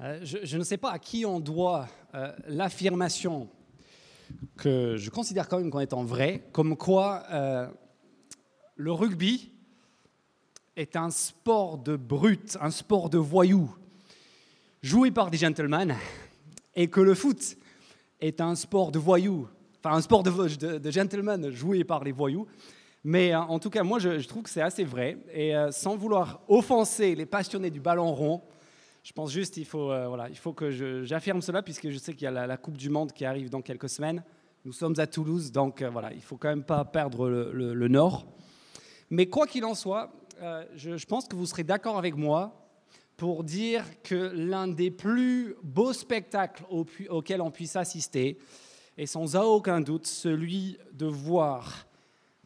Euh, je, ne sais pas à qui on doit euh, l'affirmation que je considère quand même comme étant vraie, comme quoi euh, le rugby est un sport de brut, un sport de voyous, joué par des gentlemen, et que le foot est un sport de voyous, enfin un sport de, gentlemen joué par les voyous. Mais en tout cas, moi, je, trouve que c'est assez vrai. Et sans vouloir offenser les passionnés du ballon rond, je pense juste qu'il faut, euh, voilà, il faut que j'affirme cela, puisque je sais qu'il y a la, Coupe du Monde qui arrive dans quelques semaines. Nous sommes à Toulouse, donc euh, voilà, il faut quand même pas perdre le, nord. Mais quoi qu'il en soit, euh, je, je pense que vous serez d'accord avec moi pour dire que l'un des plus beaux spectacles au- auxquels on puisse assister est sans aucun doute celui de voir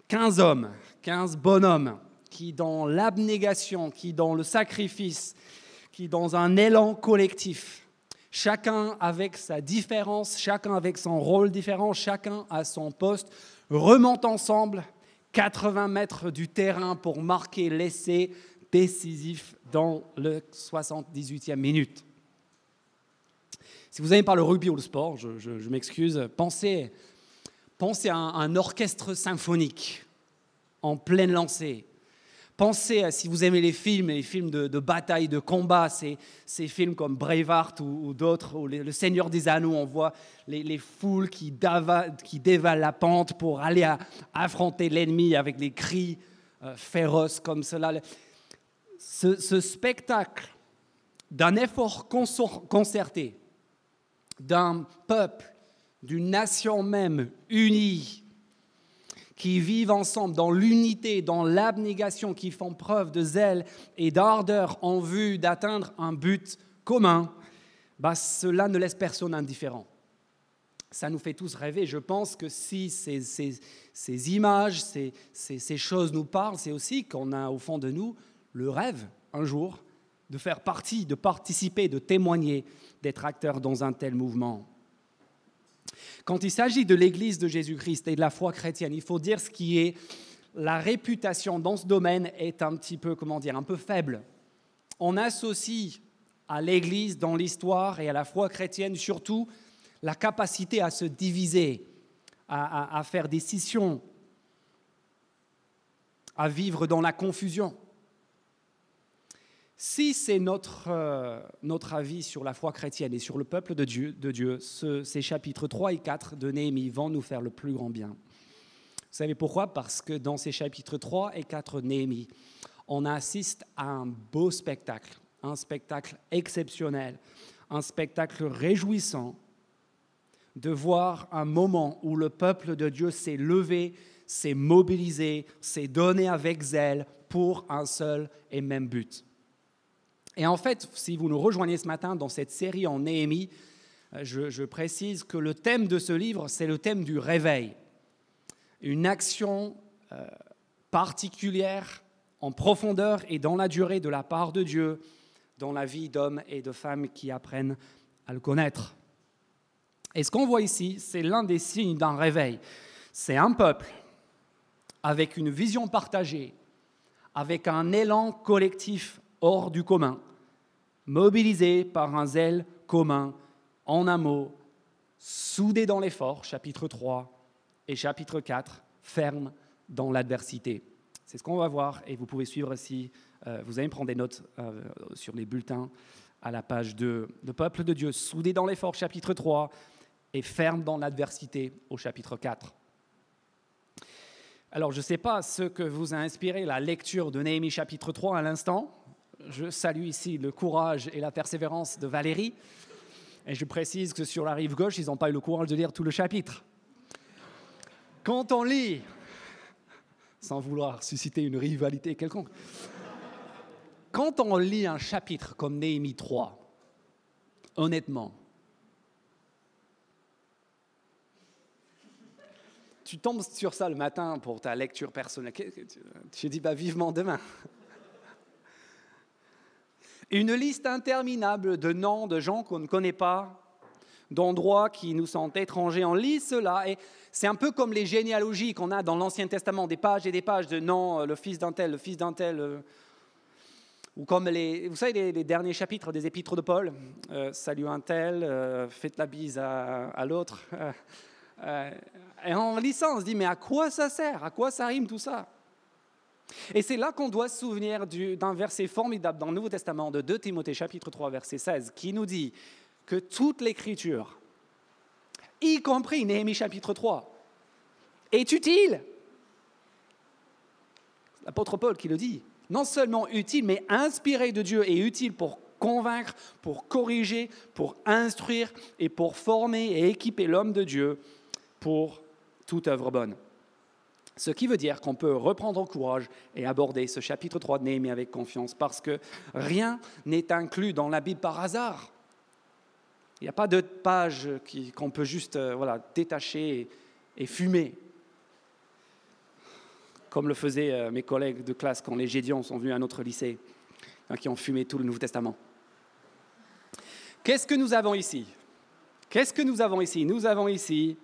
15 hommes, 15 bonhommes qui, dans l'abnégation, qui, dans le sacrifice, qui, dans un élan collectif, chacun avec sa différence, chacun avec son rôle différent, chacun à son poste, remontent ensemble 80 mètres du terrain pour marquer l'essai décisif dans le 78e minute. Si vous n'aimez pas le rugby ou le sport, je, m'excuse, pensez, à un orchestre symphonique en pleine lancée. Pensez si vous aimez les films, les films de, bataille, de combat, ces, films comme Braveheart ou, d'autres, ou Le Seigneur des Anneaux, on voit les, les foules qui, dévalent la pente pour aller affronter l'ennemi avec les cris euh, féroces comme cela. Ce, spectacle d'un effort concerté, d'un peuple, d'une nation même unie, qui vivent ensemble dans l'unité, dans l'abnégation, qui font preuve de zèle et d'ardeur en vue d'atteindre un but commun, bah, cela ne laisse personne indifférent. Ça nous fait tous rêver. Je pense que si ces, ces- ces images, ces, ces- ces choses nous parlent, c'est aussi qu'on a au fond de nous le rêve, un jour, de faire partie, de participer, de témoigner, d'être acteur dans un tel mouvement. Quand il s'agit de l'Église de Jésus-Christ et de la foi chrétienne, il faut dire ce qui est la réputation dans ce domaine est un petit peu, comment dire, un peu faible. On associe à l'Église dans l'histoire et à la foi chrétienne surtout la capacité à se diviser, à, à- faire des scissions, à vivre dans la confusion. Si c'est notre, euh, notre avis sur la foi chrétienne et sur le peuple de Dieu, de Dieu ce- ces chapitres 3 et 4 de Néhémie vont nous faire le plus grand bien. Vous savez pourquoi? Parce que dans ces chapitres 3 et 4 de Néhémie, on assiste à un beau spectacle, un spectacle exceptionnel, un spectacle réjouissant de voir un moment où le peuple de Dieu s'est levé, s'est mobilisé, s'est donné avec zèle pour un seul et même but. Et en fait, si vous nous rejoignez ce matin dans cette série en Néhémie, euh, je, précise que le thème de ce livre, c'est le thème du réveil. Une action euh, particulière, en profondeur et dans la durée de la part de Dieu dans la vie d'hommes et de femmes qui apprennent à le connaître. Et ce qu'on voit ici, c'est l'un des signes d'un réveil. C'est un peuple avec une vision partagée, avec un élan collectif hors du commun, mobilisé par un zèle commun, en un mot, soudé dans l'effort, chapitre 3 et chapitre 4, ferme dans l'adversité. C'est ce qu'on va voir et vous pouvez suivre si euh, vous allez prendre des notes euh, sur les bulletins à la page 2. Le peuple de Dieu, soudé dans l'effort, chapitre 3, et ferme dans l'adversité au chapitre 4. Alors, je ne sais pas ce que vous a inspiré la lecture de Néhémie chapitre 3 à l'instant. Je salue ici le courage et la persévérance de Valérie. Et je précise que sur la rive gauche, ils n'ont pas eu le courage de lire tout le chapitre. Quand on lit, sans vouloir susciter une rivalité quelconque, quand on lit un chapitre comme Néhémie 3, honnêtement, tu tombes sur ça le matin pour ta lecture personnelle. Tu dis, bah, vivement demain. Une liste interminable de noms de gens qu'on ne connaît pas, d'endroits qui nous sont étrangers. On lit cela et c'est un peu comme les généalogies qu'on a dans l'Ancien Testament, des pages et des pages de noms, euh, le fils d'un tel, le fils d'un tel. euh. Ou comme les, vous savez, les, derniers chapitres des épîtres de Paul, euh, salut un tel, euh, faites la bise à, l'autre. et en lisant, on se dit, mais à quoi ça sert? À quoi ça rime tout ça? Et c'est là qu'on doit se souvenir d'un verset formidable dans le Nouveau Testament de 2 Timothée chapitre 3 verset 16 qui nous dit que toute l'écriture, y compris Néhémie chapitre 3, est utile. L'apôtre Paul qui le dit non seulement utile, mais inspiré de Dieu et utile pour convaincre, pour corriger, pour instruire et pour former et équiper l'homme de Dieu pour toute œuvre bonne. Ce qui veut dire qu'on peut reprendre courage et aborder ce chapitre 3 de Néhémie avec confiance parce que rien n'est inclus dans la Bible par hasard. Il n'y a pas de page qu'on peut juste euh, voilà, détacher et fumer comme le faisaient euh, mes collègues de classe quand les Gédions sont venus à notre lycée, hein, qui ont fumé tout le Nouveau Testament. Qu'est-ce que nous avons ici? Qu'est-ce que nous avons ici? Nous avons ici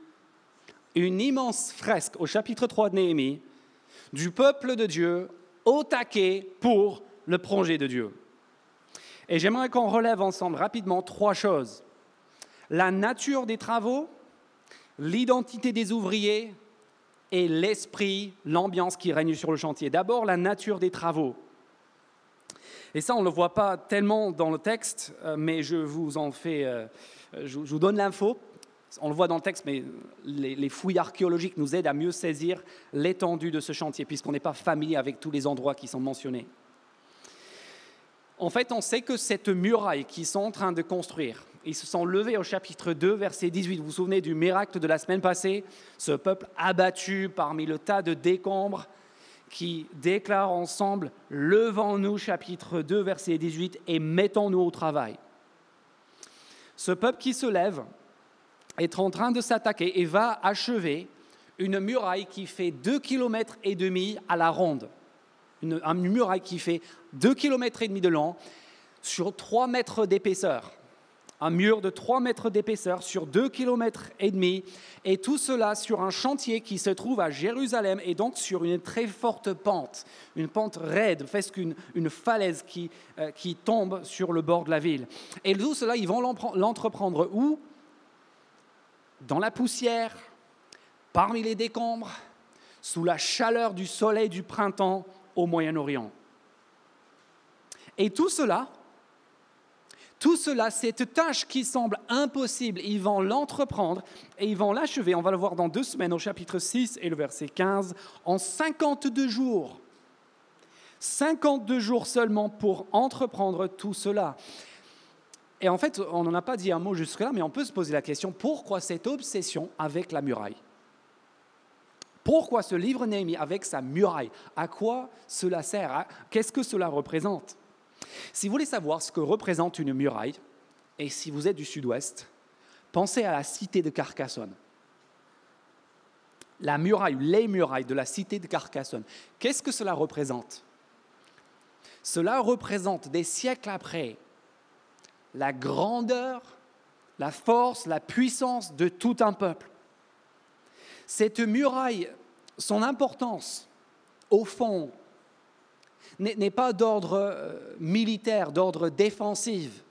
une immense fresque au chapitre 3 de Néhémie du peuple de Dieu au taquet pour le projet de Dieu. Et j'aimerais qu'on relève ensemble rapidement trois choses. La nature des travaux, l'identité des ouvriers et l'esprit, l'ambiance qui règne sur le chantier. D'abord, la nature des travaux. Et ça, on ne le voit pas tellement dans le texte, euh, mais je vous en fais, euh, je vous donne l'info. On le voit dans le texte, mais les, fouilles archéologiques nous aident à mieux saisir l'étendue de ce chantier, puisqu'on n'est pas familier avec tous les endroits qui sont mentionnés. En fait, on sait que cette muraille qu'ils sont en train de construire, ils se sont levés au chapitre 2, verset 18. Vous vous souvenez du miracle de la semaine passée? Ce peuple abattu parmi le tas de décombres qui déclare ensemble Levons-nous, chapitre 2, verset 18, et mettons-nous au travail. Ce peuple qui se lève est en train de s'attaquer et va achever une muraille qui fait 2 km et demi à la ronde. Une, muraille qui fait 2 km et demi de long sur 3 mètres d'épaisseur un mur de 3 mètres d'épaisseur sur 2 km et demi, et tout cela sur un chantier qui se trouve à Jérusalem et donc sur une très forte pente, une pente raide, presque une, une falaise qui, euh, qui tombe sur le bord de la ville. Et tout cela, ils vont l'entreprendre où? Dans la poussière, parmi les décombres, sous la chaleur du soleil du printemps au Moyen-Orient. Et tout cela tout cela, cette tâche qui semble impossible, ils vont l'entreprendre et ils vont l'achever, on va le voir dans deux semaines au chapitre 6 et le verset 15, en 52 jours. 52 jours seulement pour entreprendre tout cela. Et en fait, on n'en a pas dit un mot jusque-là, mais on peut se poser la question, pourquoi cette obsession avec la muraille? Pourquoi ce livre Néhémie avec sa muraille? À quoi cela sert? Qu'est-ce que cela représente? Si vous voulez savoir ce que représente une muraille, et si vous êtes du sud-ouest, pensez à la cité de Carcassonne. La muraille, les murailles de la cité de Carcassonne. Qu'est-ce que cela représente? Cela représente des siècles après la grandeur, la force, la puissance de tout un peuple. Cette muraille, son importance, au fond, n'est pas d'ordre euh, militaire, d'ordre défensif.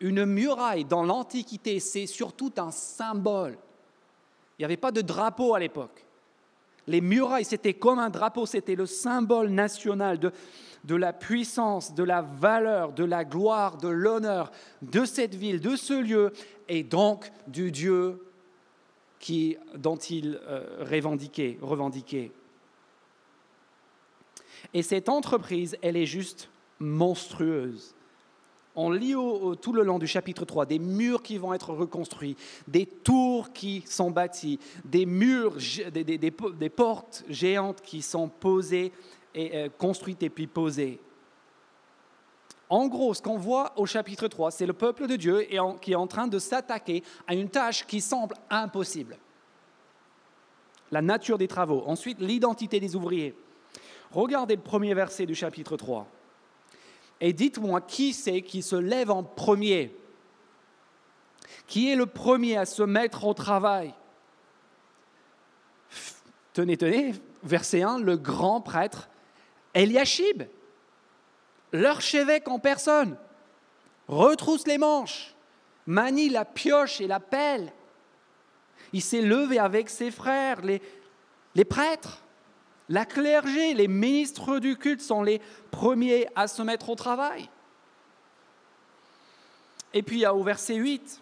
Une muraille dans l'Antiquité, c'est surtout un symbole. Il n'y avait pas de drapeau à l'époque. Les murailles, c'était comme un drapeau, c'était le symbole national de, la puissance, de la valeur, de la gloire, de l'honneur de cette ville, de ce lieu, et donc du Dieu qui, dont il euh, revendiquait. revendiquait. Et cette entreprise, elle est juste monstrueuse. On lit tout le long du chapitre 3 des murs qui vont être reconstruits, des tours qui sont bâties, des murs, des, portes géantes qui sont posées et euh, construites et puis posées. En gros, ce qu'on voit au chapitre 3, c'est le peuple de Dieu qui est en train de s'attaquer à une tâche qui semble impossible. La nature des travaux. Ensuite, l'identité des ouvriers. Regardez le premier verset du chapitre 3. Et dites-moi qui c'est qui se lève en premier? Qui est le premier à se mettre au travail? Tenez, tenez, verset 1, le grand prêtre Eliashib. l'archevêque en personne, retrousse les manches, manie la pioche et la pelle. Il s'est levé avec ses frères, les, les prêtres, la clergé, les ministres du culte sont les premiers à se mettre au travail. Et puis au verset 8,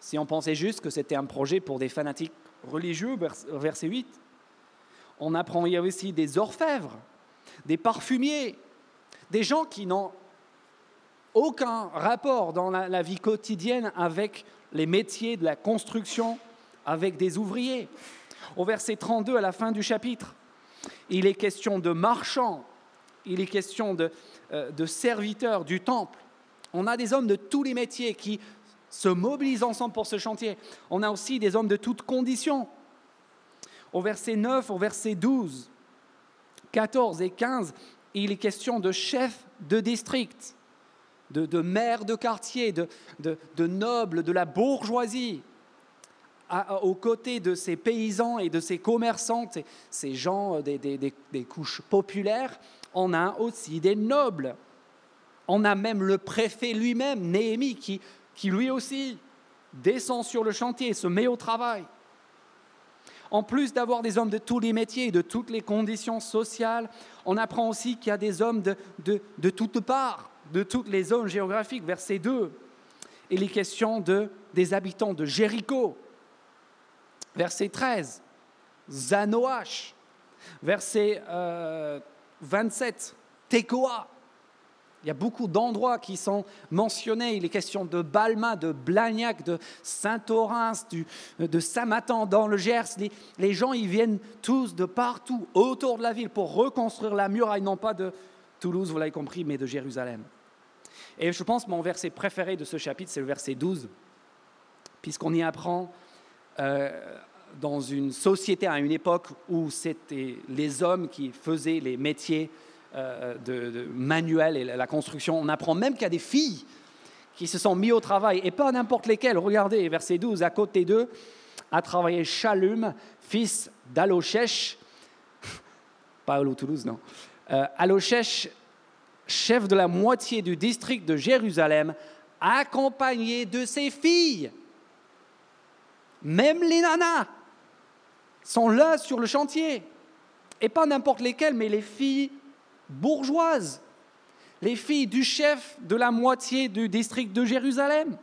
si on pensait juste que c'était un projet pour des fanatiques religieux, verset 8, on apprend il y a aussi des orfèvres, des parfumiers, des gens qui n'ont aucun rapport dans la, vie quotidienne avec les métiers de la construction, avec des ouvriers. Au verset 32, à la fin du chapitre, il est question de marchands, il est question de, euh, de serviteurs du temple. On a des hommes de tous les métiers qui se mobilisent ensemble pour ce chantier. On a aussi des hommes de toutes conditions. Au verset 9, au verset 12, 14 et 15, il est question de chefs de district, de, maires de quartier, de, nobles, de la bourgeoisie, aux côtés de ces paysans et de ces commerçants, ces gens des, des, couches populaires, on a aussi des nobles. On a même le préfet lui-même, Néhémie, qui, lui aussi descend sur le chantier, se met au travail. En plus d'avoir des hommes de tous les métiers, de toutes les conditions sociales, on apprend aussi qu'il y a des hommes de, de, toutes parts, de toutes les zones géographiques. Verset 2, il est question de, des habitants de Jéricho. Verset 13, Zanoach. Verset 27, euh, Tekoa. Il y a beaucoup d'endroits qui sont mentionnés. Il est question de Balma, de Blagnac, de Saint-Orens, de Saint-Matan dans le Gers. Les, gens, ils viennent tous de partout autour de la ville pour reconstruire la muraille, non pas de Toulouse, vous l'avez compris, mais de Jérusalem. Et je pense mon verset préféré de ce chapitre, c'est le verset 12, puisqu'on y apprend euh, dans une société à une époque où c'était les hommes qui faisaient les métiers euh, de, manuel et la construction. On apprend même qu'il y a des filles qui se sont mis au travail, et pas n'importe lesquelles. Regardez, verset 12, à côté d'eux, a travaillé Shalum, fils d'Aloshech, pas Toulouse, non, euh, chef de la moitié du district de Jérusalem, accompagné de ses filles. Même les nanas sont là sur le chantier. Et pas n'importe lesquelles, mais les filles bourgeoises, les filles du chef de la moitié du district de Jérusalem.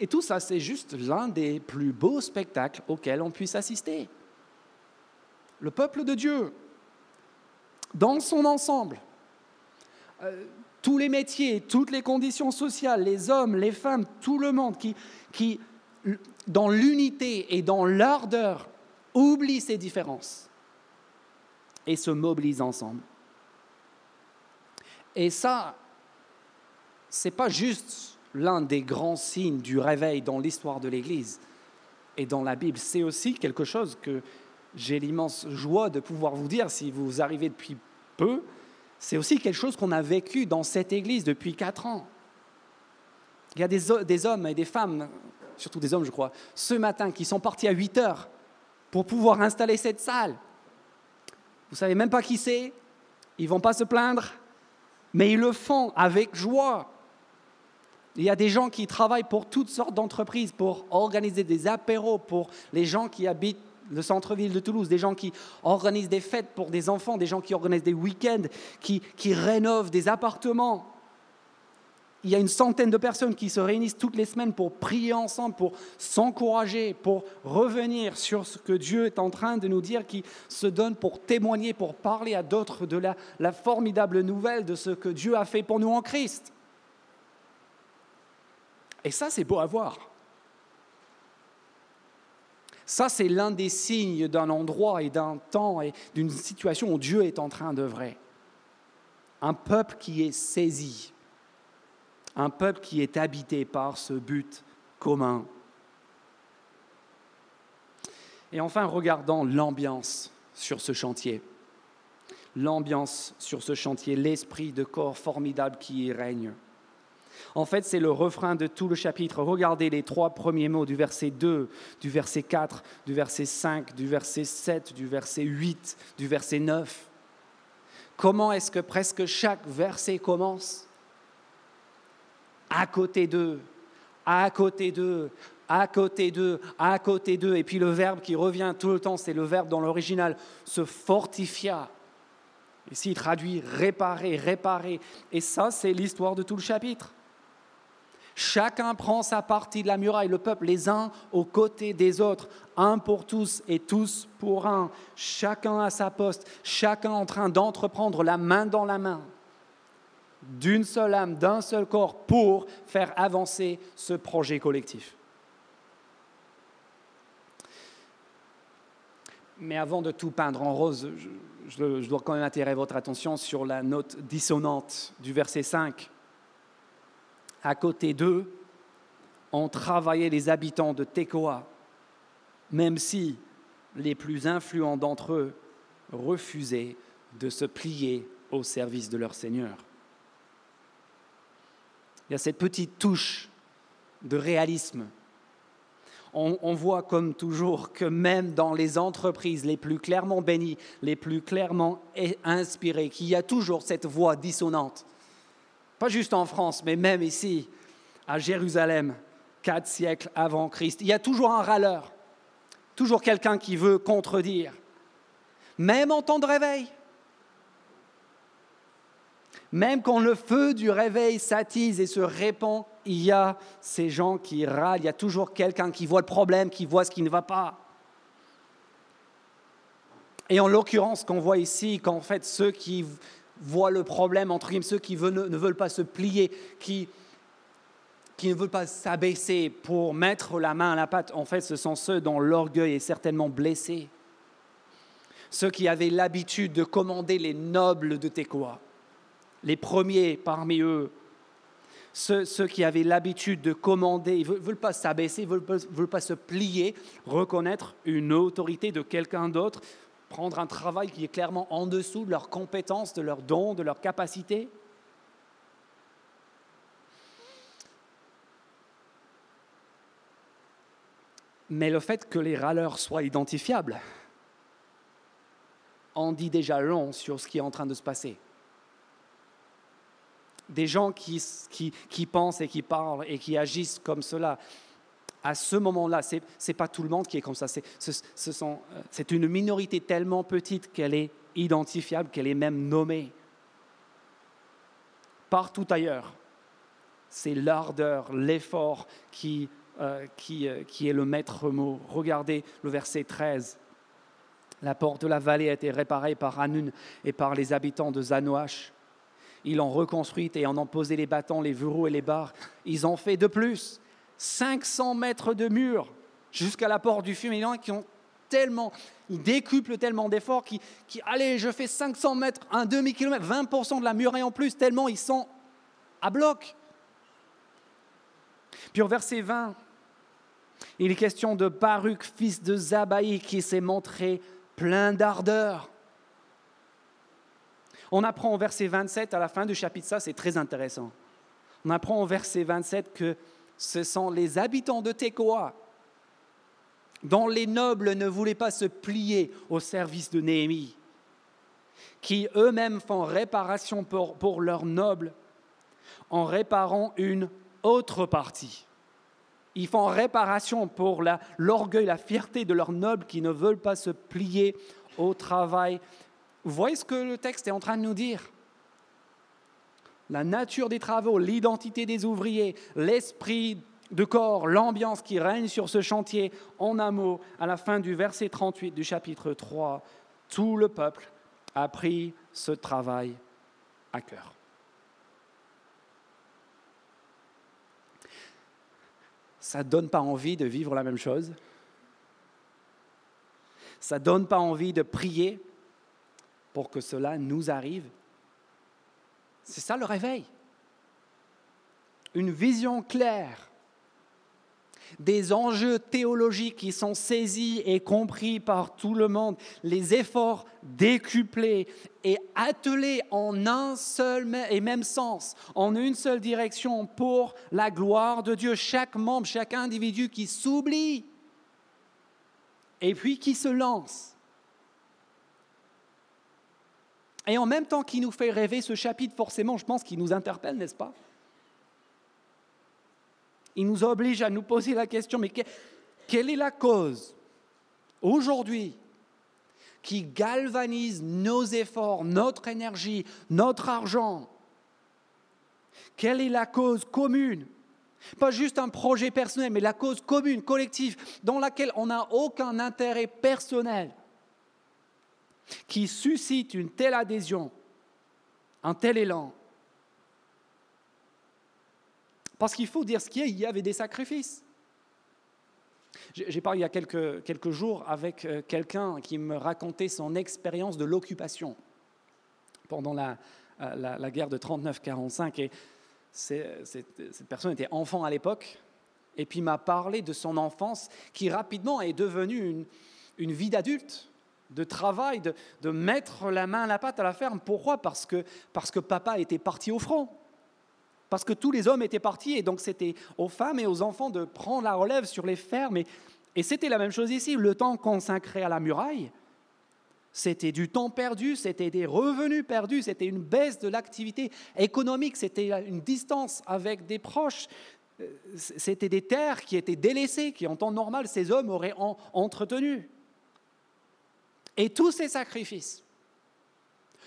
Et tout ça, c'est juste l'un des plus beaux spectacles auxquels on puisse assister. Le peuple de Dieu, dans son ensemble, euh, tous les métiers, toutes les conditions sociales, les hommes, les femmes, tout le monde qui, dans l'unité et dans l'ardeur, oublie ses différences et se mobilise ensemble. Et ça, c'est pas juste l'un des grands signes du réveil dans l'histoire de l'Église et dans la Bible, c'est aussi quelque chose que j'ai l'immense joie de pouvoir vous dire si vous arrivez depuis peu, c'est aussi quelque chose qu'on a vécu dans cette Église depuis quatre ans. Il y a des, hommes et des femmes surtout des hommes je crois, ce matin qui sont partis à 8 heures pour pouvoir installer cette salle. Vous savez même pas qui c'est, ils vont pas se plaindre, mais ils le font avec joie. Il y a des gens qui travaillent pour toutes sortes d'entreprises, pour organiser des apéros pour les gens qui habitent le centre-ville de Toulouse, des gens qui organisent des fêtes pour des enfants, des gens qui organisent des week-ends, qui, qui rénovent des appartements il y a une centaine de personnes qui se réunissent toutes les semaines pour prier ensemble, pour s'encourager, pour revenir sur ce que Dieu est en train de nous dire, qui se donne pour témoigner, pour parler à d'autres de la, la, formidable nouvelle de ce que Dieu a fait pour nous en Christ. Et ça, c'est beau à voir. Ça, c'est l'un des signes d'un endroit et d'un temps et d'une situation où Dieu est en train d'œuvrer. Un peuple qui est saisi un peuple qui est habité par ce but commun. Et enfin, regardons l'ambiance sur ce chantier. L'ambiance sur ce chantier, l'esprit de corps formidable qui y règne. En fait, c'est le refrain de tout le chapitre. Regardez les trois premiers mots du verset 2, du verset 4, du verset 5, du verset 7, du verset 8, du verset 9. Comment est-ce que presque chaque verset commence? À côté d'eux, à côté d'eux, à côté d'eux, à côté d'eux. Et puis le verbe qui revient tout le temps, c'est le verbe dans l'original, se fortifia. Ici, il traduit réparer, réparer. Et ça, c'est l'histoire de tout le chapitre. Chacun prend sa partie de la muraille, le peuple, les uns aux côtés des autres, un pour tous et tous pour un, chacun à sa poste, chacun en train d'entreprendre la main dans la main, d'une seule âme, d'un seul corps, pour faire avancer ce projet collectif. Mais avant de tout peindre en rose, je, je dois quand même attirer votre attention sur la note dissonante du verset 5 à côté d'eux ont travaillé les habitants de Tekoa, même si les plus influents d'entre eux refusaient de se plier au service de leur Seigneur. Il y a cette petite touche de réalisme. On, on, voit comme toujours que même dans les entreprises les plus clairement bénies, les plus clairement inspirées, qu'il y a toujours cette voix dissonante pas juste en France, mais même ici, à Jérusalem, quatre siècles avant Christ. Il y a toujours un râleur, toujours quelqu'un qui veut contredire, même en temps de réveil. Même quand le feu du réveil s'attise et se répand, il y a ces gens qui râlent, il y a toujours quelqu'un qui voit le problème, qui voit ce qui ne va pas. Et en l'occurrence, qu'on voit ici, qu'en fait, ceux qui voient le problème, entre guillemets, ceux qui ne veulent pas se plier, qui, qui ne veulent pas s'abaisser pour mettre la main à la pâte, en fait, ce sont ceux dont l'orgueil est certainement blessé. Ceux qui avaient l'habitude de commander les nobles de Tekoa, les premiers parmi eux, ceux, qui avaient l'habitude de commander, ils ne veulent, pas s'abaisser, ils ne veulent, veulent pas se plier, reconnaître une autorité de quelqu'un d'autre, prendre un travail qui est clairement en dessous de leurs compétences, de leurs dons, de leurs capacités. Mais le fait que les râleurs soient identifiables en dit déjà long sur ce qui est en train de se passer. Des gens qui, qui, pensent et qui parlent et qui agissent comme cela, à ce moment-là, ce n'est pas tout le monde qui est comme ça. Euh, c'est une minorité tellement petite qu'elle est identifiable, qu'elle est même nommée. Partout ailleurs, c'est l'ardeur, l'effort qui, euh, qui, euh, qui est le maître mot. Regardez le verset 13. La porte de la vallée a été réparée par Hanun et par les habitants de Zanoach. Ils l'ont reconstruite et en ont posé les bâtons, les verrous et les barres. Ils ont fait de plus. 500 mètres de mur jusqu'à la porte du fumier, qui ont tellement, ils décuplent tellement d'efforts qui, qui, allez, je fais 500 mètres, un demi-kilomètre, 20% de la muraille en plus, tellement ils sont à bloc. Puis au verset 20, il est question de Baruch, fils de Zabaï, qui s'est montré plein d'ardeur. On apprend au verset 27, à la fin du chapitre, ça c'est très intéressant. On apprend au verset 27 que ce sont les habitants de Tekoa, dont les nobles ne voulaient pas se plier au service de Néhémie, qui eux-mêmes font réparation pour, leurs nobles en réparant une autre partie. Ils font réparation pour l'orgueil, la, fierté de leurs nobles qui ne veulent pas se plier au travail. Vous voyez ce que le texte est en train de nous dire? La nature des travaux, l'identité des ouvriers, l'esprit de corps, l'ambiance qui règne sur ce chantier, en un mot, à la fin du verset 38 du chapitre 3, tout le peuple a pris ce travail à cœur. Ça ne donne pas envie de vivre la même chose. Ça ne donne pas envie de prier pour que cela nous arrive. C'est ça le réveil. Une vision claire. des enjeux théologiques qui sont saisis et compris par tout le monde, les efforts décuplés et attelés en un seul et même sens, en une seule direction pour la gloire de Dieu. Chaque membre, chaque individu qui s'oublie et puis qui se lance. Et en même temps qu'il nous fait rêver ce chapitre, forcément, je pense qu'il nous interpelle, n'est-ce pas? Il nous oblige à nous poser la question, mais quelle est la cause aujourd'hui qui galvanise nos efforts, notre énergie, notre argent? Quelle est la cause commune? Pas juste un projet personnel, mais la cause commune, collective, dans laquelle on n'a aucun intérêt personnel, qui suscite une telle adhésion, un tel élan parce qu'il faut dire ce qu'il y il y avait des sacrifices. J'ai parlé il y a quelques, jours avec euh, quelqu'un qui me racontait son expérience de l'occupation pendant la, euh, guerre de 39-45. Et cette personne était enfant à l'époque, et puis m'a parlé de son enfance qui rapidement est devenue une vie d'adulte, de travail, de, de, mettre la main à la pâte à la ferme. Pourquoi? Parce que, parce que papa était parti au front parce que tous les hommes étaient partis et donc c'était aux femmes et aux enfants de prendre la relève sur les fermes. Et, c'était la même chose ici, le temps consacré à la muraille, c'était du temps perdu, c'était des revenus perdus, c'était une baisse de l'activité économique, c'était une distance avec des proches, euh, c'était des terres qui étaient délaissées, qui en temps normal ces hommes auraient entretenu. Et tous ces sacrifices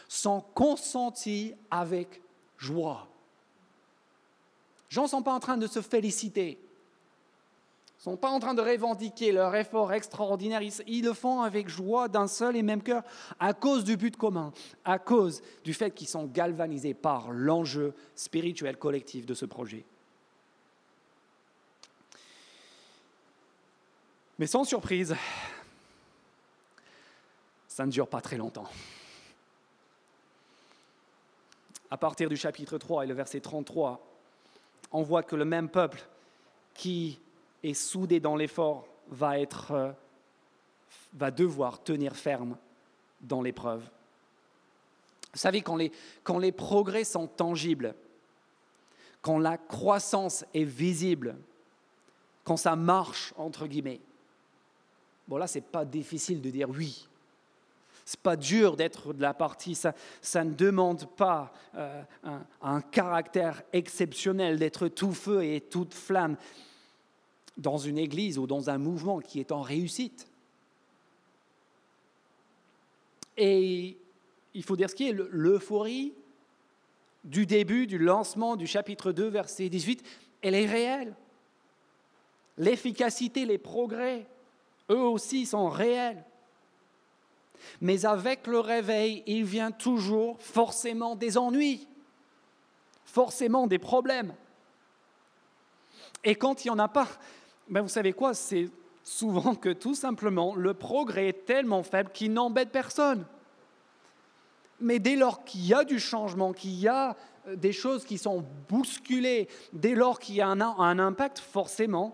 sont consentis avec joie. Gens ne sont pas en train de se féliciter, ne sont pas en train de revendiquer leur effort extraordinaire, ils, le font avec joie d'un seul et même cœur à cause du but commun, à cause du fait qu'ils sont galvanisés par l'enjeu spirituel collectif de ce projet. Mais sans surprise, ça ne dure pas très longtemps. À partir du chapitre 3 et le verset 33, on voit que le même peuple qui est soudé dans l'effort va, être, euh, va devoir tenir ferme dans l'épreuve. Vous savez, quand les, quand les progrès sont tangibles, quand la croissance est visible, quand ça marche, entre guillemets, bon là, ce n'est pas difficile de dire oui, c'est pas dur d'être de la partie, ça, ça ne demande pas euh, un, un, caractère exceptionnel d'être tout feu et toute flamme dans une église ou dans un mouvement qui est en réussite. Et il faut dire ce qui est l'euphorie du début, du lancement du chapitre 2, verset 18, elle est réelle. L'efficacité, les progrès, eux aussi sont réels. Mais avec le réveil, il vient toujours forcément des ennuis, forcément des problèmes. Et quand il n'y en a pas, ben vous savez quoi, c'est souvent que tout simplement le progrès est tellement faible qu'il n'embête personne. Mais dès lors qu'il y a du changement, qu'il y a euh, des choses qui sont bousculées, dès lors qu'il y a un, impact, forcément,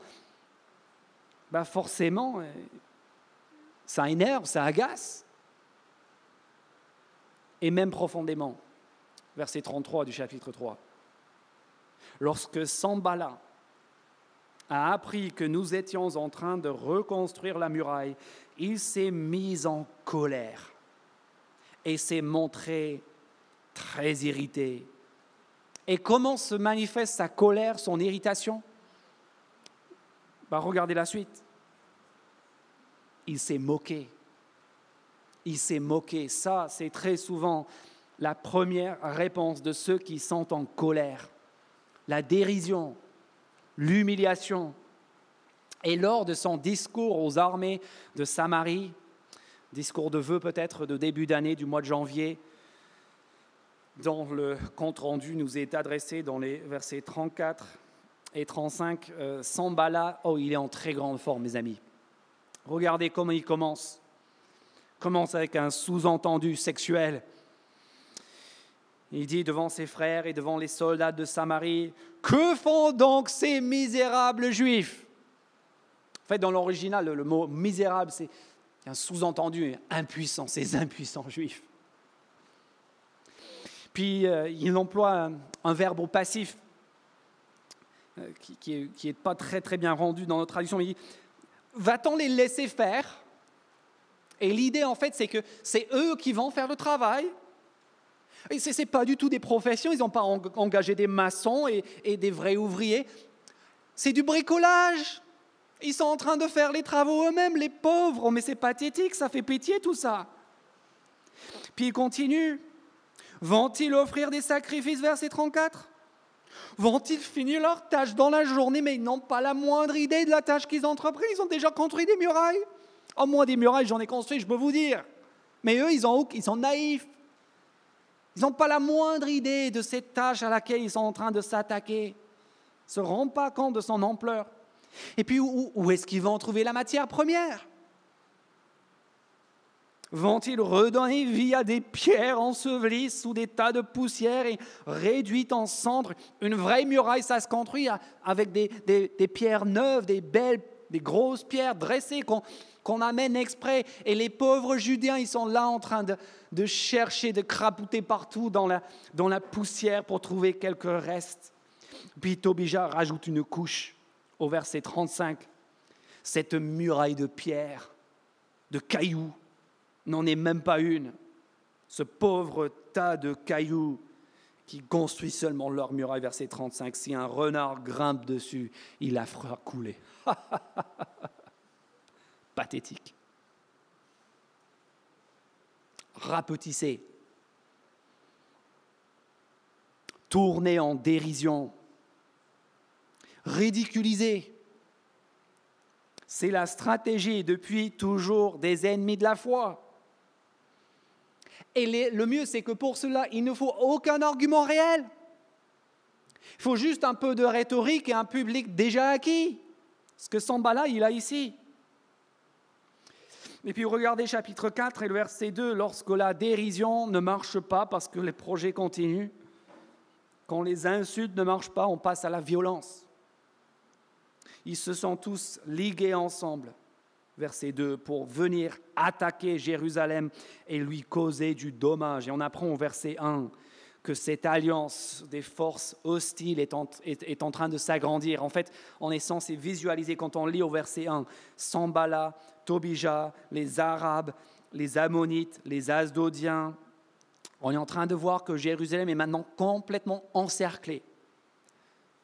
ben forcément, euh, ça énerve, ça agace et même profondément. Verset 33 du chapitre 3. Lorsque Sambala a appris que nous étions en train de reconstruire la muraille, il s'est mis en colère et s'est montré très irrité. Et comment se manifeste sa colère, son irritation? Bah, Regardez la suite. Il s'est moqué il s'est moqué. Ça, c'est très souvent la première réponse de ceux qui sont en colère. La dérision, l'humiliation. Et lors de son discours aux armées de Samarie, discours de vœux peut-être de début d'année du mois de janvier, dont le compte-rendu nous est adressé dans les versets 34 et 35, euh, Sambala, oh, il est en très grande forme, mes amis. Regardez comment il commence commence avec un sous-entendu sexuel. Il dit devant ses frères et devant les soldats de Samarie, Que font donc ces misérables juifs? Fait, dans l'original, le, mot misérable, c'est un sous-entendu impuissant, ces impuissants juifs. Puis euh, il emploie un, verbe au passif euh, qui n'est pas très, très bien rendu dans notre traduction. Il dit Va-t-on les laisser faire Et l'idée, en fait, c'est que c'est eux qui vont faire le travail. Et ce n'est pas du tout des professions, ils n'ont pas engagé des maçons et, des vrais ouvriers. C'est du bricolage. Ils sont en train de faire les travaux eux-mêmes, les pauvres. Mais c'est pathétique, ça fait pitié tout ça. Puis il continue. Vont-ils offrir des sacrifices, verset 34 Vont-ils finir leur tâche dans la journée, mais ils n'ont pas la moindre idée de la tâche qu'ils entreprennent? Ils ont déjà construit des murailles. Au moins des murailles, j'en ai construit, je peux vous dire. Mais eux, ils, ont, ils sont naïfs. Ils n'ont pas la moindre idée de cette tâche à laquelle ils sont en train de s'attaquer. Ils ne se rendent pas compte de son ampleur. Et puis, où, est-ce qu'ils vont trouver la matière première? Vont-ils redonner vie à des pierres ensevelies sous des tas de poussière et réduites en cendres? Une vraie muraille, ça se construit avec des, pierres neuves, des belles, des grosses pierres dressées qu'on amène exprès. Et les pauvres Judéens, ils sont là en train de, chercher, de crapouter partout dans la, dans la poussière pour trouver quelques restes. Puis Tobija rajoute une couche au verset 35. Cette muraille de pierre, de cailloux, n'en est même pas une. Ce pauvre tas de cailloux qui construit seulement leur muraille, verset 35, si un renard grimpe dessus, il la fera couler. Pathétique. Rapetissé. Tourné en dérision. Ridiculisé. C'est la stratégie depuis toujours des ennemis de la foi. Et le mieux, c'est que pour cela, il ne faut aucun argument réel. Il faut juste un peu de rhétorique et un public déjà acquis. Ce que Sambala, il a ici. Et puis regardez chapitre 4 et le verset 2, lorsque la dérision ne marche pas parce que les projets continuent, quand les insultes ne marchent pas, on passe à la violence. Ils se sont tous ligués ensemble verset 2, pour venir attaquer Jérusalem et lui causer du dommage. Et on apprend au verset 1 que cette alliance des forces hostiles est en, est, train de s'agrandir. En fait, en essence, c'est visualisé quand on lit au verset 1, Sambala, Tobija, les Arabes, les Ammonites, les Asdodiens. On est en train de voir que Jérusalem est maintenant complètement encerclée.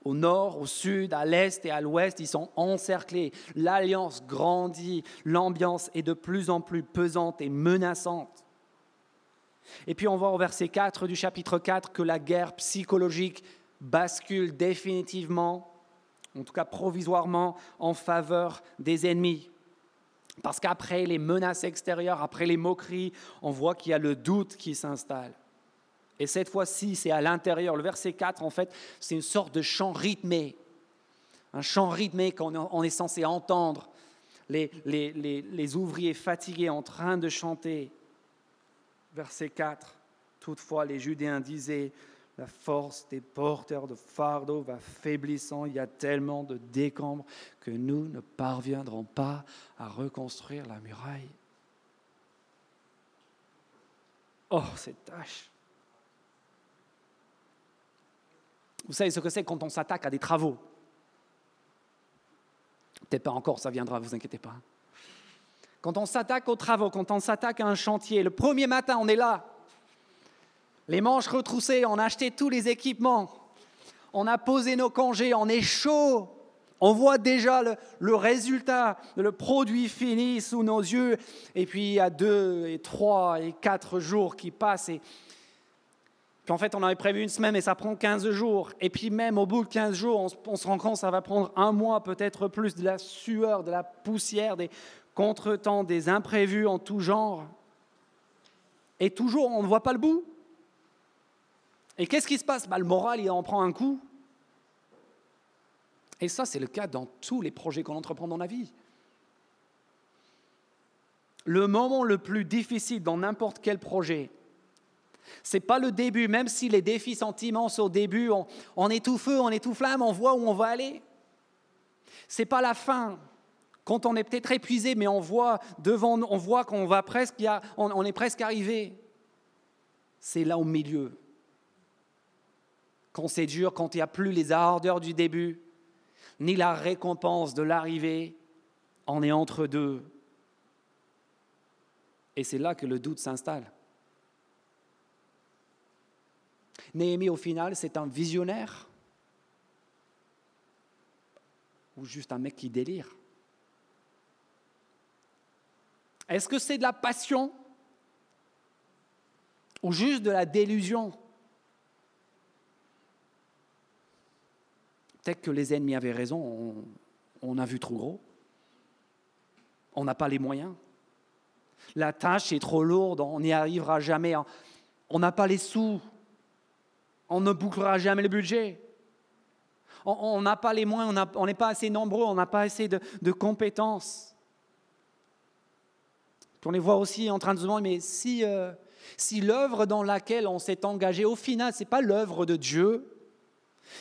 Au nord, au sud, à l'est et à l'ouest, ils sont encerclés. L'alliance grandit, l'ambiance est de plus en plus pesante et menaçante. Et puis on voit au verset 4 du chapitre 4 que la guerre psychologique bascule définitivement, en tout cas provisoirement, en faveur des ennemis. Parce qu'après les menaces extérieures, après les moqueries, on voit qu'il y a le doute qui s'installe. Et cette fois-ci, c'est à l'intérieur. Le verset 4, en fait, c'est une sorte de chant rythmé. Un chant rythmé qu'on est censé entendre. Les, les, ouvriers fatigués en train de chanter. Verset 4. Toutefois, les Judéens disaient, la force des porteurs de fardeaux va faiblissant, il y a tellement de décombres que nous ne parviendrons pas à reconstruire la muraille. Oh, cette tâche Vous savez ce que c'est quand on s'attaque à des travaux? Peut-être pas encore, ça viendra, vous inquiétez pas. Quand on s'attaque aux travaux, quand on s'attaque à un chantier, le premier matin, on est là, les manches retroussées, on a acheté tous les équipements, on a posé nos congés, on est chaud, on voit déjà le, résultat, le produit fini sous nos yeux, et puis il y a deux et trois et quatre jours qui passent, et en fait, on avait prévu une semaine, mais ça prend 15 jours. Et puis même au bout de 15 jours, on, se rend compte que ça va prendre un mois, peut-être plus, de la sueur, de la poussière, des contretemps, des imprévus en tout genre. Et toujours, on ne voit pas le bout. Et qu'est-ce qui se passe? Bah, Le moral, il en prend un coup. Et ça, c'est le cas dans tous les projets qu'on entreprend dans la vie. Le moment le plus difficile dans n'importe quel projet, n'est pas le début, même si les défis sont immenses au début, on, est tout feu, on est tout flamme, on voit où on va aller. C'est pas la fin quand on est peut-être épuisé, mais on voit devant on voit qu'on va presque, on est presque arrivé. C'est là au milieu. Quand c'est dur, quand il n'y a plus les ardeurs du début, ni la récompense de l'arrivée, on est entre deux. Et c'est là que le doute s'installe. Néhémie, au final, c'est un visionnaire ou juste un mec qui délire? Est-ce que c'est de la passion ou juste de la délusion? Peut-être que les ennemis avaient raison, on, a vu trop gros, on n'a pas les moyens. La tâche est trop lourde, on n'y arrivera jamais, on n'a pas les sous, on ne bouclera jamais le budget. On n'a pas les moyens, on n'est pas assez nombreux, on n'a pas assez de, compétences. On les voit aussi en train de se demander, mais si, euh, si l'œuvre dans laquelle on s'est engagé, au final, ce n'est pas l'œuvre de Dieu,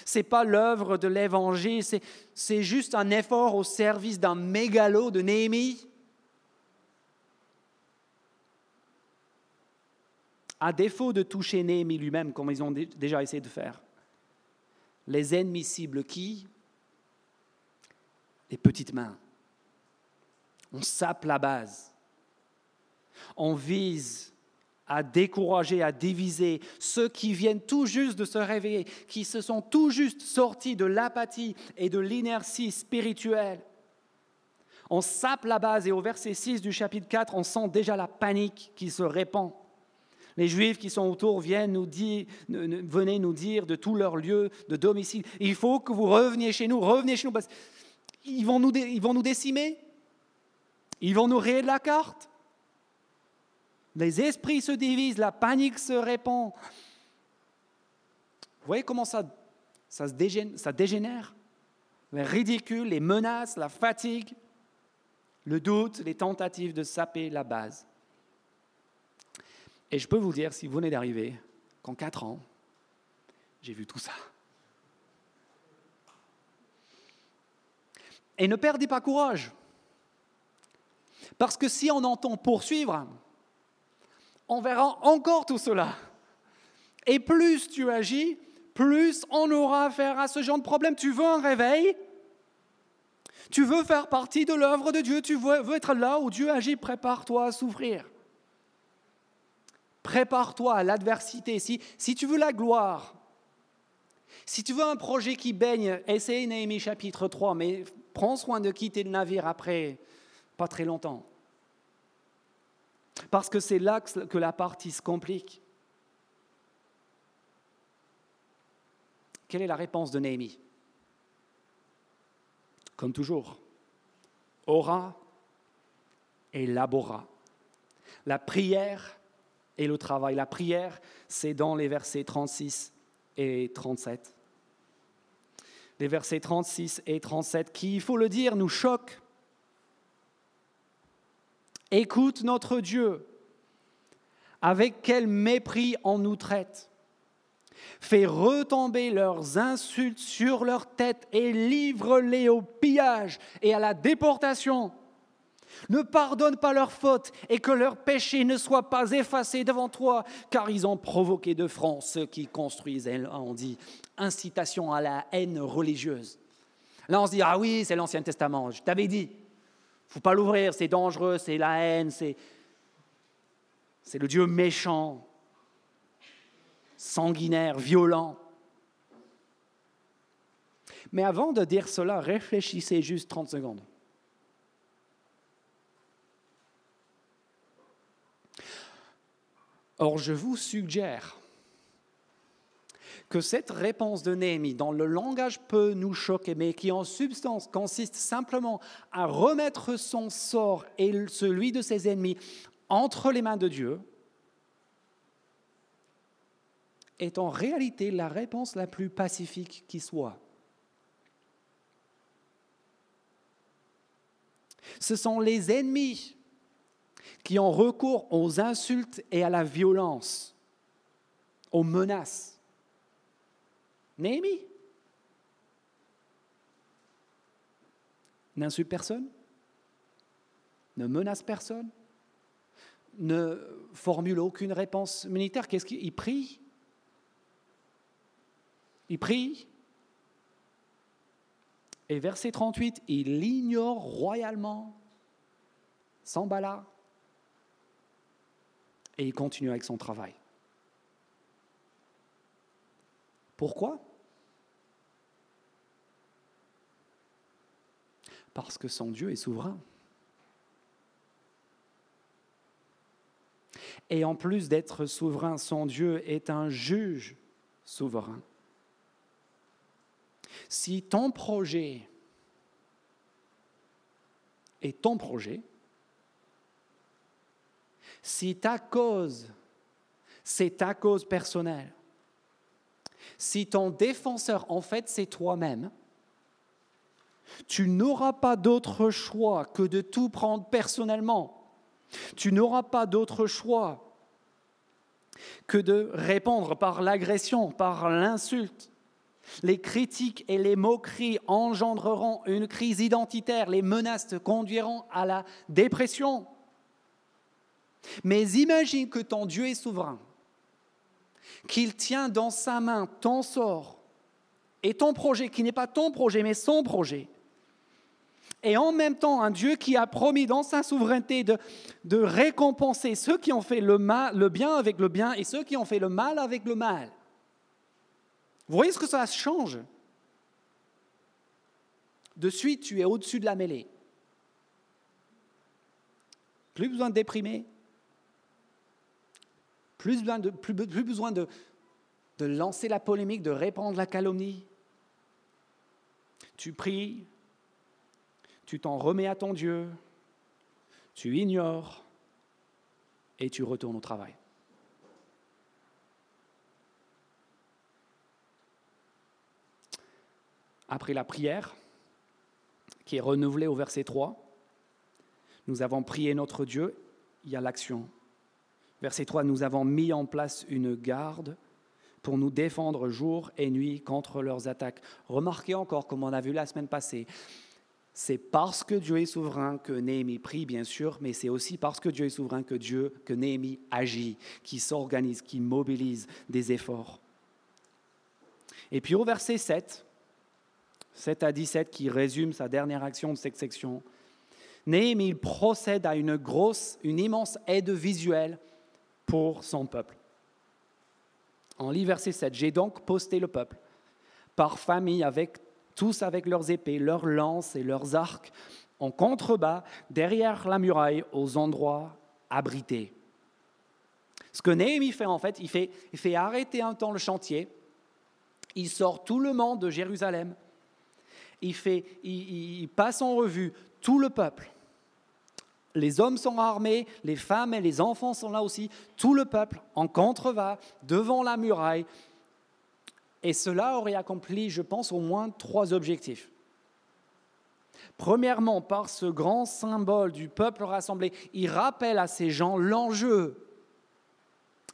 ce n'est pas l'œuvre de l'Évangile, c'est juste un effort au service d'un mégalo de Néhémie. À défaut de toucher Néhémie lui-même, comme ils ont déjà essayé de faire, les ennemis ciblent qui? Les petites mains. On sape la base. On vise à décourager, à diviser ceux qui viennent tout juste de se réveiller, qui se sont tout juste sortis de l'apathie et de l'inertie spirituelle. On sape la base et au verset 6 du chapitre 4, on sent déjà la panique qui se répand. Les Juifs qui sont autour viennent nous dire, nous dire de tous leurs lieux de domicile, il faut que vous reveniez chez nous, revenez chez nous, parce qu'ils vont nous, ils vont nous décimer, ils vont nous rayer de la carte. Les esprits se divisent, la panique se répand. Vous voyez comment ça, ça, se dégénère, Les ridicules, les menaces, la fatigue, le doute, les tentatives de saper la base. Et je peux vous dire, si vous venez d'arriver, qu'en quatre ans, j'ai vu tout ça. Et ne perdez pas courage. Parce que si on entend poursuivre, on verra encore tout cela. Et plus tu agis, plus on aura affaire à ce genre de problème. Tu veux un réveil? Tu veux faire partie de l'œuvre de Dieu Tu veux, être là où Dieu agit Prépare-toi à souffrir. Prépare-toi à l'adversité. Si, si tu veux la gloire, si tu veux un projet qui baigne, essaye Néhémie chapitre 3, mais prends soin de quitter le navire après pas très longtemps. Parce que c'est là que la partie se complique. Quelle est la réponse de Néhémie? Comme toujours, aura et labora. La prière et le travail. La prière, c'est dans les versets 36 et 37. Les versets 36 et 37 qui, il faut le dire, nous choquent. Écoute notre Dieu, avec quel mépris on nous traite. Fais retomber leurs insultes sur leur tête et livre-les au pillage et à la déportation. Ne pardonne pas leurs fautes et que leurs péchés ne soient pas effacés devant toi, car ils ont provoqué de front ceux qui construisent, on dit, incitation à la haine religieuse. Là, on se dit, ah oui, c'est l'Ancien Testament, je t'avais dit, faut pas l'ouvrir, c'est dangereux, c'est la haine, c'est, c'est le Dieu méchant, sanguinaire, violent. Mais avant de dire cela, réfléchissez juste 30 secondes. Or, je vous suggère que cette réponse de Néhémie, dans le langage peut nous choquer, mais qui en substance consiste simplement à remettre son sort et celui de ses ennemis entre les mains de Dieu, est en réalité la réponse la plus pacifique qui soit. Ce sont les ennemis qui ont recours aux insultes et à la violence, aux menaces. Néhémie n'insulte personne, ne menace personne, ne formule aucune réponse militaire. Qu'est-ce qu'il prie? Il prie. Et verset 38, il l'ignore royalement, s'emballa, et il continue avec son travail. Pourquoi? Parce que son Dieu est souverain. Et en plus d'être souverain, son Dieu est un juge souverain. Si ton projet est ton projet, si ta cause, c'est ta cause personnelle, si ton défenseur, en fait, c'est toi-même, tu n'auras pas d'autre choix que de tout prendre personnellement. Tu n'auras pas d'autre choix que de répondre par l'agression, par l'insulte. Les critiques et les moqueries engendreront une crise identitaire, les menaces te conduiront à la dépression. Mais imagine que ton Dieu est souverain, qu'il tient dans sa main ton sort et ton projet, qui n'est pas ton projet, mais son projet. Et en même temps, un Dieu qui a promis dans sa souveraineté de, récompenser ceux qui ont fait le, bien avec le bien et ceux qui ont fait le mal avec le mal. Vous voyez ce que ça change? De suite, tu es au-dessus de la mêlée. Plus besoin de déprimer, plus besoin de lancer la polémique, de répandre la calomnie. Tu pries, tu t'en remets à ton Dieu, tu ignores et tu retournes au travail. Après la prière, qui est renouvelée au verset 3, nous avons prié notre Dieu, il y a l'action. Verset 3, nous avons mis en place une garde pour nous défendre jour et nuit contre leurs attaques. Remarquez encore, comme on a vu la semaine passée, c'est parce que Dieu est souverain que Néhémie prie, bien sûr, mais c'est aussi parce que Dieu est souverain que Dieu, que Néhémie agit, qui s'organise, qui mobilise des efforts. Et puis au verset 7, 7 à 17, qui résume sa dernière action de cette section, Néhémie procède à une grosse, une immense aide visuelle pour son peuple. En lit verset 7, j'ai donc posté le peuple par famille, avec, tous avec leurs épées, leurs lances et leurs arcs, en contrebas, derrière la muraille, aux endroits abrités. Ce que Néhémie fait en fait, il fait, il fait arrêter un temps le chantier, il sort tout le monde de Jérusalem, il, fait, il passe en revue tout le peuple, les hommes sont armés, les femmes et les enfants sont là aussi, tout le peuple en contreva devant la muraille. Et cela aurait accompli, je pense, au moins trois objectifs. Premièrement, par ce grand symbole du peuple rassemblé, il rappelle à ces gens l'enjeu.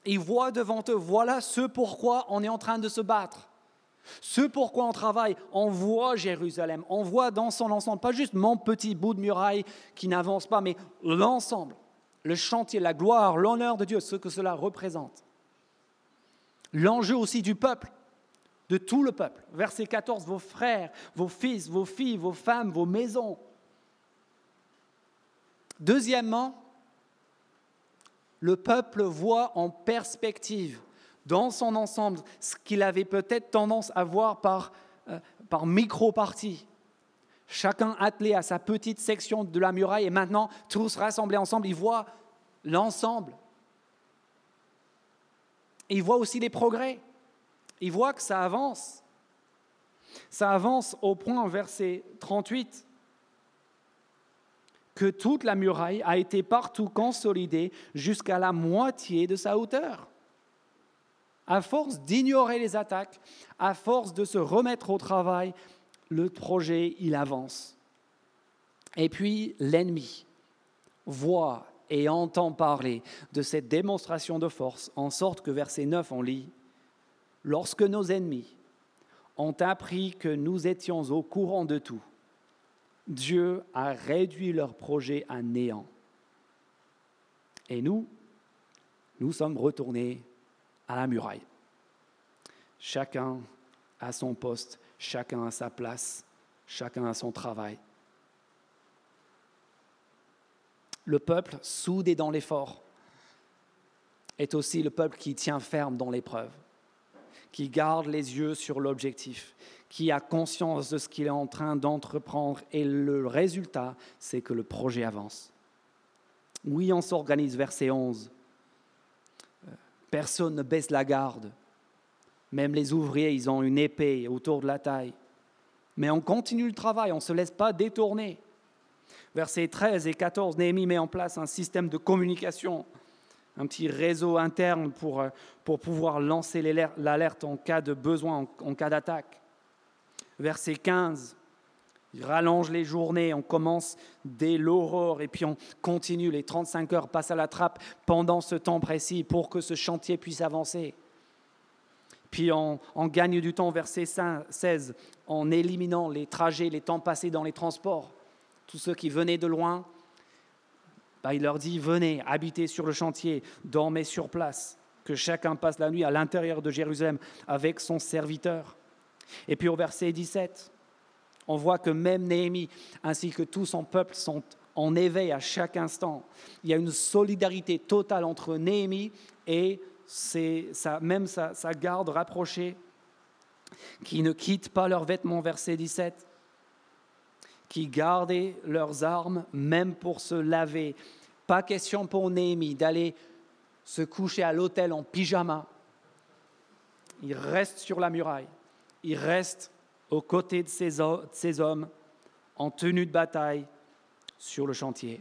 Ils voient devant eux, voilà ce pourquoi on est en train de se battre. Ce pourquoi on travaille, on voit Jérusalem, on voit dans son ensemble, pas juste mon petit bout de muraille qui n'avance pas, mais l'ensemble, le chantier, la gloire, l'honneur de Dieu, ce que cela représente. L'enjeu aussi du peuple, de tout le peuple. Verset 14, vos frères, vos fils, vos filles, vos femmes, vos maisons. Deuxièmement, le peuple voit en perspective dans son ensemble ce qu'il avait peut-être tendance à voir par, euh, par micro-parties. Chacun attelé à sa petite section de la muraille et maintenant tous rassemblés ensemble, ils voient l'ensemble. Ils voient aussi les progrès. Ils voient que ça avance. Ça avance au point, verset 38, que toute la muraille a été partout consolidée jusqu'à la moitié de sa hauteur. À force d'ignorer les attaques, à force de se remettre au travail, le projet, il avance. Et puis l'ennemi voit et entend parler de cette démonstration de force, en sorte que verset 9, on lit, Lorsque nos ennemis ont appris que nous étions au courant de tout, Dieu a réduit leur projet à néant Et nous, nous sommes retournés à la muraille. Chacun à son poste, chacun à sa place, chacun à son travail. Le peuple, soudé dans l'effort, est aussi le peuple qui tient ferme dans l'épreuve, qui garde les yeux sur l'objectif, qui a conscience de ce qu'il est en train d'entreprendre et le résultat, c'est que le projet avance. Oui, on s'organise, verset 11. Personne ne baisse la garde. Même les ouvriers, ils ont une épée autour de la taille. Mais on continue le travail, on ne se laisse pas détourner. Versets 13 et 14, Néhémie met en place un système de communication, un petit réseau interne pour, euh, pour pouvoir lancer l'alerte en cas de besoin, en, cas d'attaque. Verset 15, il rallonge les journées, on commence dès l'aurore et puis on continue, les 35 heures passent à la trappe pendant ce temps précis pour que ce chantier puisse avancer. Puis on, gagne du temps, verset 16, en éliminant les trajets, les temps passés dans les transports. Tous ceux qui venaient de loin, bah, il leur dit, venez, habitez sur le chantier, dormez sur place, que chacun passe la nuit à l'intérieur de Jérusalem avec son serviteur. Et puis au verset 17, on voit que même Néhémie ainsi que tout son peuple sont en éveil à chaque instant. Il y a une solidarité totale entre Néhémie et même sa, sa garde rapprochée qui ne quittent pas leurs vêtements, verset 17, qui gardaient leurs armes même pour se laver. Pas question pour Néhémie d'aller se coucher à l'hôtel en pyjama. Il reste sur la muraille. Il reste aux côtés de ces, hommes en tenue de bataille sur le chantier.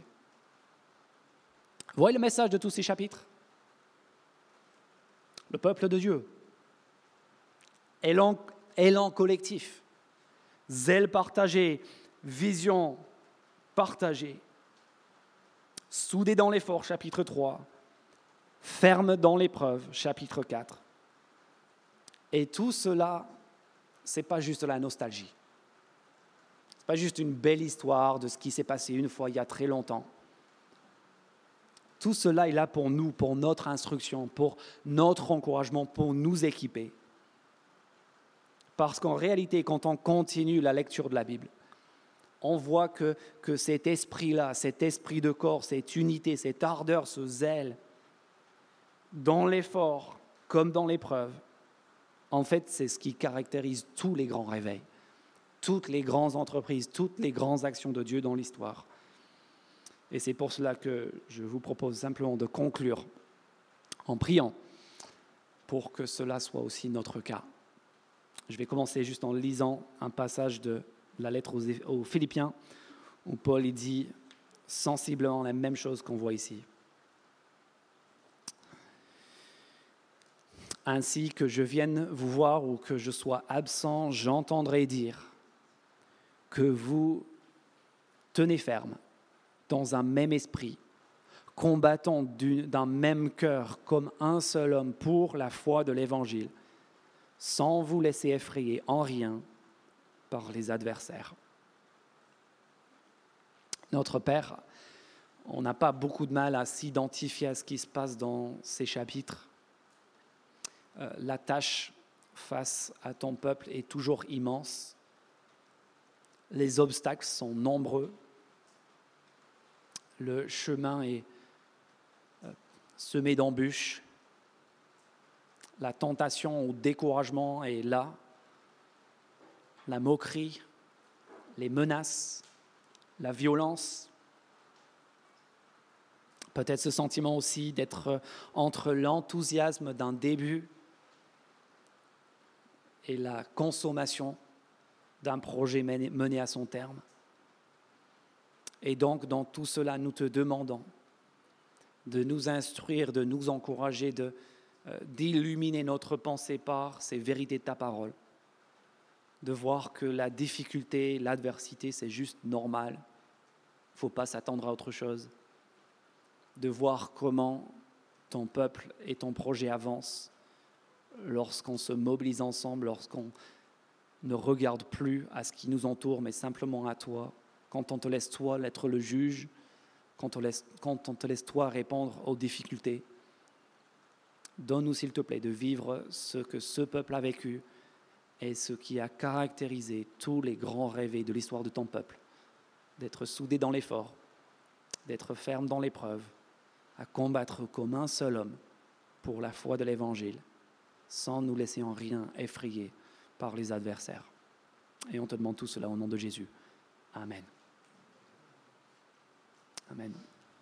Voyez le message de tous ces chapitres? Le peuple de Dieu, élan, élan collectif, zèle partagé, vision partagée, soudé dans l'effort, chapitre 3, ferme dans l'épreuve, chapitre 4. Et tout cela c'est pas juste la nostalgie. C'est pas juste une belle histoire de ce qui s'est passé une fois il y a très longtemps. Tout cela est là pour nous, pour notre instruction, pour notre encouragement, pour nous équiper. Parce qu'en réalité, quand on continue la lecture de la Bible, on voit que, que cet esprit-là, cet esprit de corps, cette unité, cette ardeur, ce zèle, dans l'effort comme dans l'épreuve, en fait, c'est ce qui caractérise tous les grands réveils, toutes les grandes entreprises, toutes les grandes actions de Dieu dans l'histoire. Et c'est pour cela que je vous propose simplement de conclure en priant pour que cela soit aussi notre cas. Je vais commencer juste en lisant un passage de la lettre aux, Philippiens où Paul dit sensiblement la même chose qu'on voit ici. ainsi que je vienne vous voir ou que je sois absent, j'entendrai dire que vous tenez ferme dans un même esprit, combattant d'un même cœur comme un seul homme pour la foi de l'Évangile, sans vous laisser effrayer en rien les adversaires. Notre Père, on n'a pas beaucoup de mal à s'identifier à ce qui se passe dans ces chapitres euh, la tâche face à ton peuple est toujours immense. Les obstacles sont nombreux. Le chemin est euh, semé d'embûches. La tentation au découragement est là. La moquerie, les menaces, la violence. Peut-être ce sentiment aussi d'être entre l'enthousiasme d'un début et la consommation d'un projet mené à son terme. Et donc, dans tout cela, nous te demandons de nous instruire, de nous encourager, euh, d'illuminer notre pensée par ces vérités de ta parole, de voir que la difficulté, l'adversité, c'est juste normal, il ne faut pas s'attendre à autre chose, de voir comment ton peuple et ton projet avancent, lorsqu'on se mobilise ensemble, lorsqu'on ne regarde plus à ce qui nous entoure, mais simplement à toi, quand on te laisse toi être le juge quand on, quand on te laisse toi répondre aux difficultés. Donne-nous, s'il te plaît, de vivre ce que ce peuple a vécu et ce qui a caractérisé tous les grands rêves de l'histoire de ton peuple. D'être soudé dans l'effort, d'être ferme dans l'épreuve, à combattre comme un seul homme pour la foi de l'Évangile, sans nous laisser en rien effrayer par les adversaires. Et on te demande tout cela au nom de Jésus. Amen. Amen.